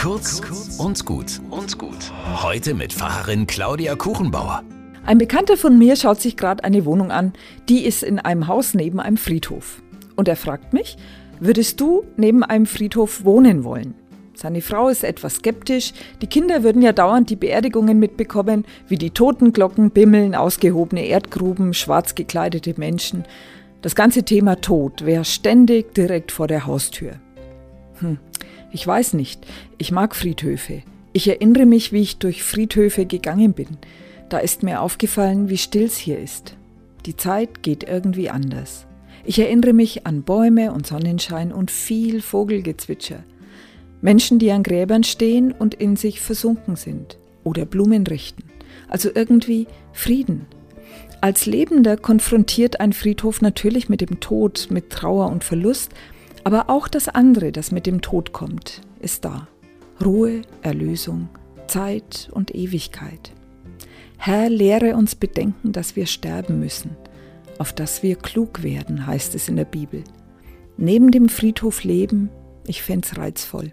Kurz und gut und gut. Heute mit Pfarrerin Claudia Kuchenbauer. Ein Bekannter von mir schaut sich gerade eine Wohnung an, die ist in einem Haus neben einem Friedhof. Und er fragt mich, würdest du neben einem Friedhof wohnen wollen? Seine Frau ist etwas skeptisch, die Kinder würden ja dauernd die Beerdigungen mitbekommen, wie die Totenglocken bimmeln, ausgehobene Erdgruben, schwarz gekleidete Menschen. Das ganze Thema Tod wäre ständig direkt vor der Haustür. Hm, ich weiß nicht, ich mag Friedhöfe. Ich erinnere mich, wie ich durch Friedhöfe gegangen bin. Da ist mir aufgefallen, wie still es hier ist. Die Zeit geht irgendwie anders. Ich erinnere mich an Bäume und Sonnenschein und viel Vogelgezwitscher. Menschen, die an Gräbern stehen und in sich versunken sind oder Blumen richten. Also irgendwie Frieden. Als Lebender konfrontiert ein Friedhof natürlich mit dem Tod, mit Trauer und Verlust, aber auch das andere, das mit dem Tod kommt, ist da. Ruhe, Erlösung, Zeit und Ewigkeit. Herr, lehre uns bedenken, dass wir sterben müssen, auf dass wir klug werden, heißt es in der Bibel. Neben dem Friedhof leben, ich fände reizvoll.